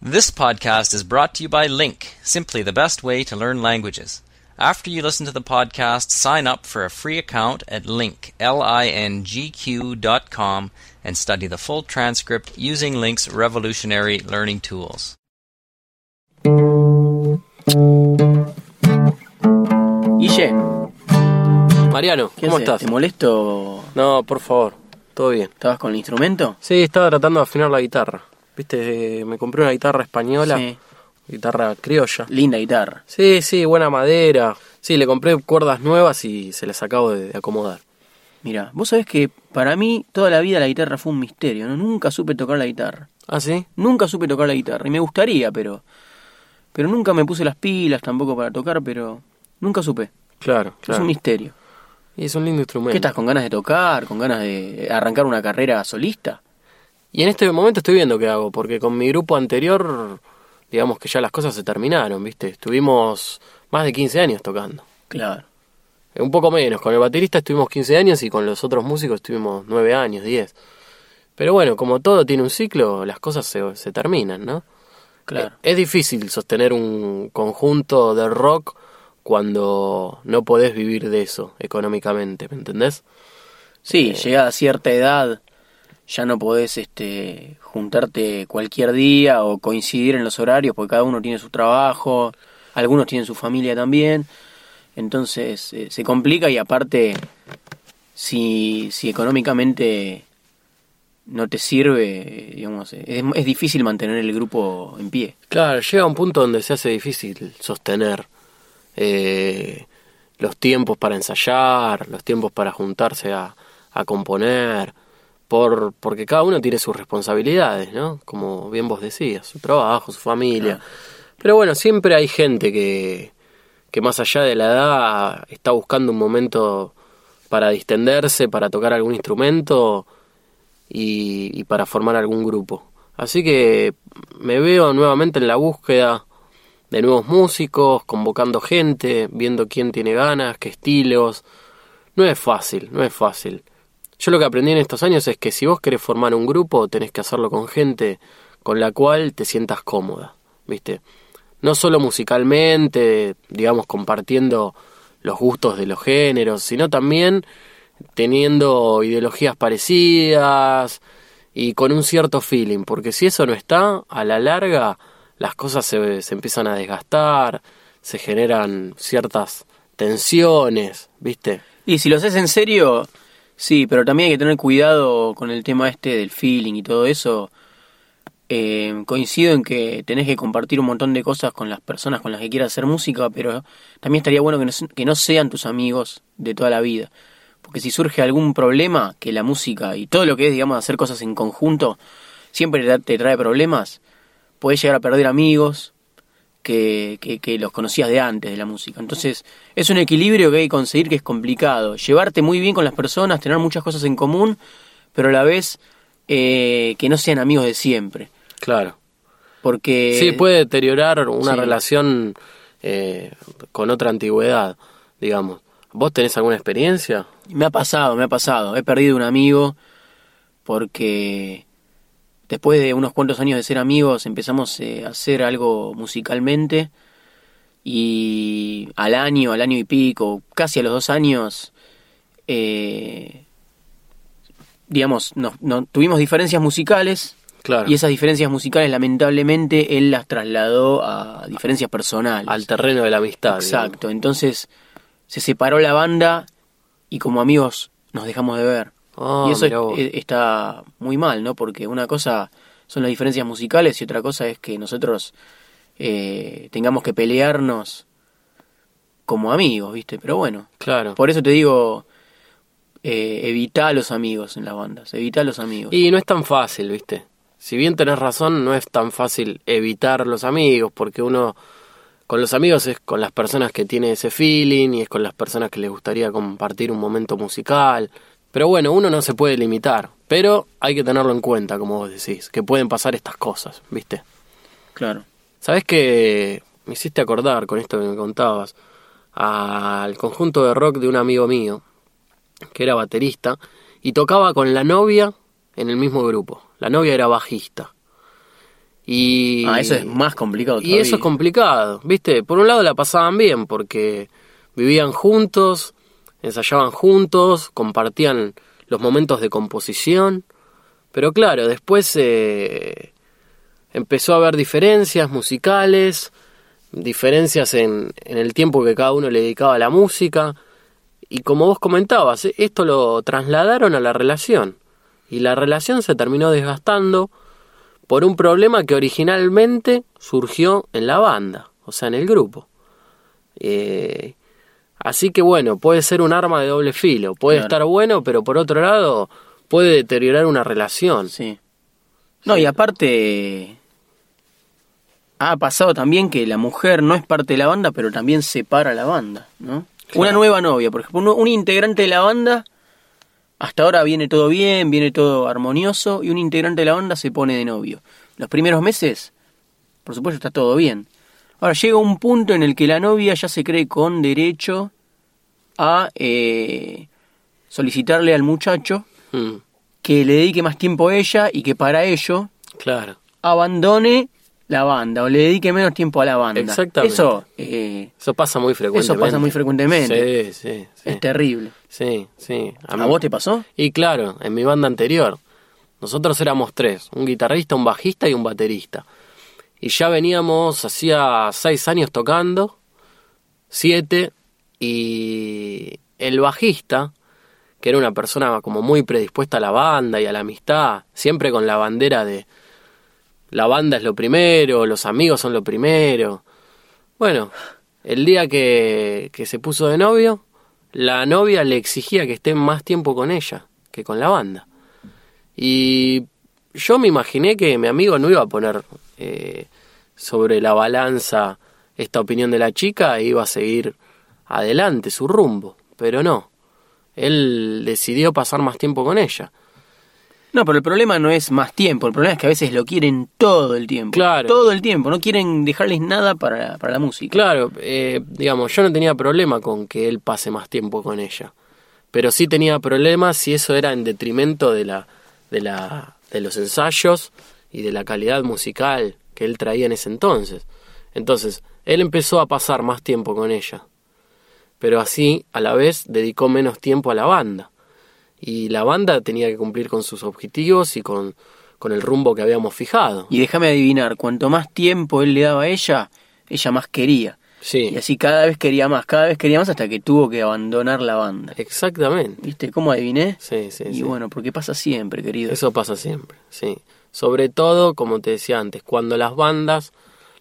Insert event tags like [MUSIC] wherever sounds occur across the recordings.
This podcast is brought to you by Link, simply the best way to learn languages. After you listen to the podcast, sign up for a free account at link, L-I-N-G-Q dot com and study the full transcript using Link's revolutionary learning tools. Guille, Mariano, ¿qué ¿cómo haces? estás? ¿Te molesto? No, por favor, todo bien. ¿Estabas con el instrumento? Sí, estaba tratando de afinar la guitarra. Viste, me compré una guitarra española, Sí. guitarra criolla. Linda guitarra. Sí, sí, buena madera. Sí, le compré cuerdas nuevas y se las acabo de, acomodar. Mira, vos sabés que para mí toda la vida la guitarra fue un misterio, ¿no? Nunca supe tocar la guitarra. ¿Ah, sí? Nunca supe tocar la guitarra. Y me gustaría, pero... Pero nunca me puse las pilas tampoco para tocar, pero... Nunca supe. Claro, Es claro. un misterio. Y es un lindo instrumento. ¿Qué estás con ganas de tocar? ¿Con ganas de arrancar una carrera solista? Y en este momento estoy viendo qué hago, porque con mi grupo anterior, digamos que ya las cosas se terminaron, ¿viste? Estuvimos más de 15 años tocando. Claro. Eh, Un poco menos, con el baterista estuvimos 15 años y con los otros músicos estuvimos 9 años, 10. Pero bueno, como todo tiene un ciclo, las cosas se, se terminan, ¿no? Claro. Eh, Es difícil sostener un conjunto de rock cuando no podés vivir de eso económicamente, ¿me entendés? Sí, llegada a cierta edad ya no podés este, juntarte cualquier día o coincidir en los horarios porque cada uno tiene su trabajo, algunos tienen su familia también, entonces eh, se complica y aparte si, si económicamente no te sirve, es, es difícil mantener el grupo en pie. Claro, llega un punto donde se hace difícil sostener eh, los tiempos para ensayar, los tiempos para juntarse a, a componer, por, porque cada uno tiene sus responsabilidades, ¿no? Como bien vos decías, su trabajo, su familia. Pero bueno, siempre hay gente que, que más allá de la edad está buscando un momento para distenderse, para tocar algún instrumento y, y para formar algún grupo. Así que me veo nuevamente en la búsqueda de nuevos músicos, convocando gente, viendo quién tiene ganas, qué estilos. No es fácil, no es fácil. Yo lo que aprendí en estos años es que si vos querés formar un grupo, tenés que hacerlo con gente con la cual te sientas cómoda, ¿viste? No solo musicalmente, digamos, compartiendo los gustos de los géneros, sino también teniendo ideologías parecidas y con un cierto feeling, porque si eso no está, a la larga las cosas se, se empiezan a desgastar, se generan ciertas tensiones, ¿viste? Y si lo haces en serio, sí, pero también hay que tener cuidado con el tema este del feeling y todo eso. Eh, coincido en que tenés que compartir un montón de cosas con las personas con las que quieras hacer música, pero también estaría bueno que no, que no sean tus amigos de toda la vida. Porque si surge algún problema, que la música y todo lo que es, digamos, hacer cosas en conjunto, siempre te trae problemas, podés llegar a perder amigos que, que, que los conocías de antes de la música. Entonces, es un equilibrio que hay que conseguir que es complicado. Llevarte muy bien con las personas, tener muchas cosas en común, pero a la vez eh, que no sean amigos de siempre. Claro. Porque... Sí, puede deteriorar una sí. relación eh, con otra antigüedad, digamos. ¿Vos tenés alguna experiencia? Me ha pasado, me ha pasado. He perdido un amigo porque después de unos cuantos años de ser amigos empezamos eh, a hacer algo musicalmente y al año, al año y pico, casi a los dos años, eh, digamos, no- tuvimos diferencias musicales Claro. y esas diferencias musicales lamentablemente él las trasladó a diferencias personales. Al terreno de la amistad. Exacto, entonces se separó la banda y como amigos nos dejamos de ver. Ah, y eso es- está muy mal, ¿no? Porque una cosa son las diferencias musicales y otra cosa es que nosotros eh, tengamos que pelearnos como amigos, ¿viste? Pero bueno, Claro. por eso te digo, eh, evita a los amigos en las bandas, evita a los amigos. Y no es tan fácil, ¿viste? Si bien tenés razón, no es tan fácil evitar los amigos, porque uno con los amigos es con las personas que tiene ese feeling y es con las personas que les gustaría compartir un momento musical. Pero bueno, uno no se puede limitar, pero hay que tenerlo en cuenta, como vos decís, que pueden pasar estas cosas, ¿viste? Claro. ¿Sabés que me hiciste acordar con esto que me contabas? Al conjunto de rock de un amigo mío, que era baterista, y tocaba con la novia en el mismo grupo. La novia era bajista. Y, Ah, eso es más complicado y todavía. eso es complicado, ¿viste? Por un lado la pasaban bien porque vivían juntos, ensayaban juntos, compartían los momentos de composición, pero claro, después eh, empezó a haber diferencias musicales, diferencias en, en el tiempo que cada uno le dedicaba a la música, y como vos comentabas, eh, esto lo trasladaron a la relación, y la relación se terminó desgastando por un problema que originalmente surgió en la banda, o sea, en el grupo. Eh, así que bueno, puede ser un arma de doble filo, puede Claro. estar bueno, pero por otro lado puede deteriorar una relación. Sí. No, y aparte ha pasado también que la mujer no es parte de la banda, pero también separa la banda, ¿no? Claro. Una nueva novia, por ejemplo, un integrante de la banda hasta ahora viene todo bien, viene todo armonioso y un integrante de la banda se pone de novio. Los primeros meses, por supuesto, está todo bien. Ahora llega un punto en el que la novia ya se cree con derecho a eh, solicitarle al muchacho Mm, que le dedique más tiempo a ella y que para ello claro, abandone la banda o le dedique menos tiempo a la banda. Exactamente. Eso eh, eso pasa muy frecuentemente. Eso pasa muy frecuentemente. Sí, sí, sí. es terrible. Sí, sí. ¿A, mí- vos te pasó? Y claro, en mi banda anterior, nosotros éramos tres, un guitarrista, un bajista y un baterista. Y ya veníamos hacía seis años tocando, siete, y el bajista, que era una persona como muy predispuesta a la banda y a la amistad, siempre con la bandera de la banda es lo primero, los amigos son lo primero. Bueno, el día que, que se puso de novio, la novia le exigía que esté más tiempo con ella que con la banda. Y yo me imaginé que mi amigo no iba a poner eh, sobre la balanza esta opinión de la chica e iba a seguir adelante su rumbo, pero no. Él decidió pasar más tiempo con ella. No, pero el problema no es más tiempo, el problema es que a veces lo quieren todo el tiempo. Claro. Todo el tiempo, no quieren dejarles nada para, para la música. Claro, eh, digamos, yo no tenía problema con que él pase más tiempo con ella, pero sí tenía problemas si eso era en detrimento de la, de la, de los ensayos y de la calidad musical que él traía en ese entonces. Entonces, él empezó a pasar más tiempo con ella, pero así, a la vez, dedicó menos tiempo a la banda. Y la banda tenía que cumplir con sus objetivos y con, con el rumbo que habíamos fijado. Y déjame adivinar, cuanto más tiempo él le daba a ella, ella más quería. Sí, Y así cada vez quería más, cada vez quería más hasta que tuvo que abandonar la banda. exactamente. ¿Viste cómo adiviné? Sí, sí, y sí. bueno, porque pasa siempre, querido. Eso pasa siempre, sí. Sobre todo, como te decía antes, cuando las bandas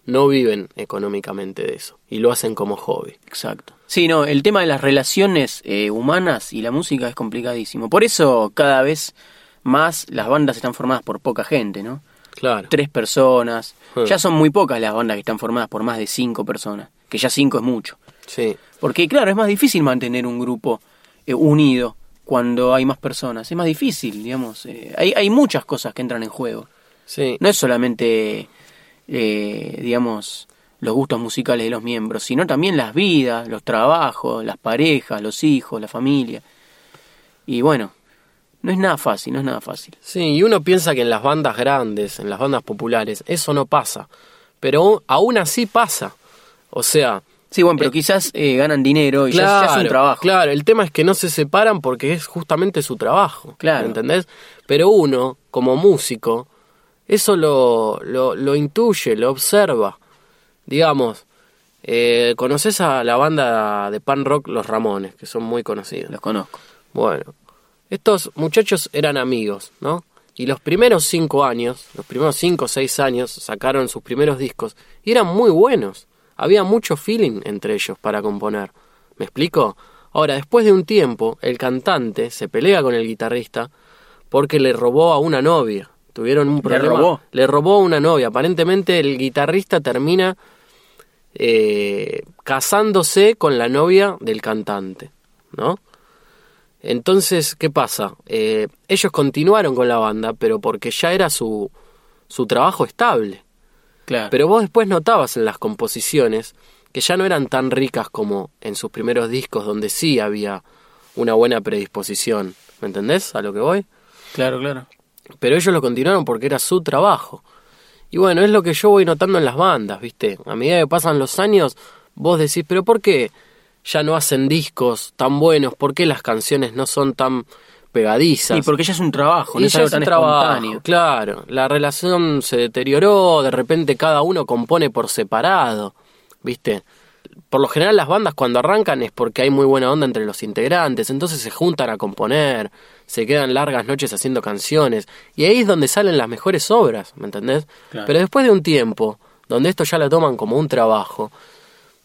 no viven económicamente de eso y lo hacen como hobby. Exacto. Sí, no, el tema de las relaciones eh, humanas y la música es complicadísimo. Por eso cada vez más las bandas están formadas por poca gente, ¿no? Claro. Tres personas. Hmm. Ya son muy pocas las bandas que están formadas por más de cinco personas. Que ya cinco es mucho. Sí, Porque claro, es más difícil mantener un grupo eh, unido cuando hay más personas. Es más difícil, digamos. eh, hay, hay muchas cosas que entran en juego. sí. No es solamente, eh, digamos, los gustos musicales de los miembros, sino también las vidas, los trabajos, las parejas, los hijos, la familia. Y bueno, no es nada fácil, no es nada fácil. Sí, y uno piensa que en las bandas grandes, en las bandas populares, eso no pasa. Pero aún así pasa. O sea, Sí, bueno, pero quizás eh, ganan dinero y ya, es un trabajo. Claro, el tema es que no se separan porque es justamente su trabajo. Claro. ¿Entendés? Pero uno, como músico, eso lo, lo, lo intuye, lo observa. Digamos, eh, ¿conoces a la banda de pan rock Los Ramones, que son muy conocidos? Los conozco. Bueno, estos muchachos eran amigos, ¿no? Y los primeros cinco años, los primeros cinco o seis años, sacaron sus primeros discos y eran muy buenos. Había mucho feeling entre ellos para componer. ¿Me explico? Ahora, después de un tiempo, el cantante se pelea con el guitarrista porque le robó a una novia. Tuvieron un ¿Le problema. robó? Le robó a una novia. Aparentemente el guitarrista termina eh, casándose con la novia del cantante, ¿no? Entonces, ¿qué pasa? Eh, ellos continuaron con la banda, pero porque ya era su, su trabajo estable. Claro. Pero vos después notabas en las composiciones que ya no eran tan ricas como en sus primeros discos, donde sí había una buena predisposición. ¿Me entendés a lo que voy? claro, claro. Pero ellos lo continuaron porque era su trabajo. Y bueno, es lo que yo voy notando en las bandas, ¿viste? A medida que pasan los años, vos decís, pero ¿por qué ya no hacen discos tan buenos? ¿Por qué las canciones no son tan pegadizas? Y porque ya es un trabajo, no es algo es trabajo. Claro, la relación se deterioró, de repente cada uno compone por separado, ¿viste? Por lo general las bandas cuando arrancan es porque hay muy buena onda entre los integrantes, entonces se juntan a componer, se quedan largas noches haciendo canciones, y ahí es donde salen las mejores obras, ¿me entendés? Claro. Pero después de un tiempo, donde esto ya lo toman como un trabajo,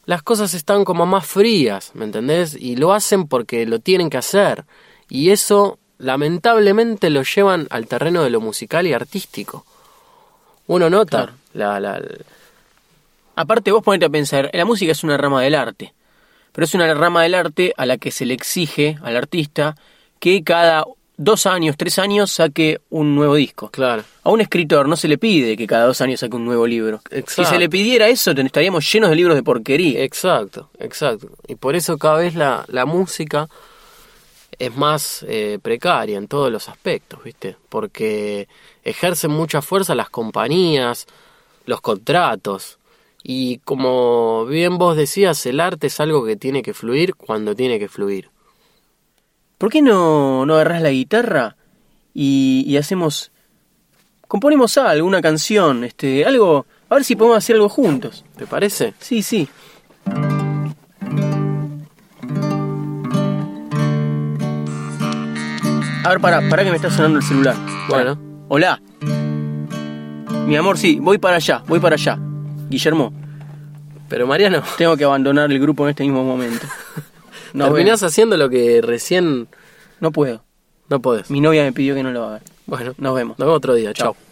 las cosas están como más frías, ¿me entendés? Y lo hacen porque lo tienen que hacer. Y eso, lamentablemente, lo llevan al terreno de lo musical y artístico. Uno nota la, la- Aparte vos ponete a pensar, la música es una rama del arte, pero es una rama del arte a la que se le exige al artista que cada dos años, tres años saque un nuevo disco. Claro. A un escritor no se le pide que cada dos años saque un nuevo libro. Exacto. Si se le pidiera eso, estaríamos llenos de libros de porquería. Exacto, exacto. Y por eso cada vez la, la música es más eh, precaria en todos los aspectos, ¿viste? Porque ejercen mucha fuerza las compañías, los contratos. Y como bien vos decías, el arte es algo que tiene que fluir cuando tiene que fluir. ¿Por qué no, no agarrás la guitarra y, y hacemos... Componemos algo, una canción, este, algo... A ver si podemos hacer algo juntos. ¿Te parece? Sí, sí. A ver, para, para que me está sonando el celular. Bueno. Hola. Mi amor, sí, voy para allá, voy para allá. Guillermo, Pero Mariano, tengo que abandonar el grupo en este mismo momento. [LAUGHS] No, terminás haciendo lo que recién no puedo. no podés. Mi novia me pidió que no lo haga. Bueno, Nos vemos. nos vemos otro día. Chao. Chao.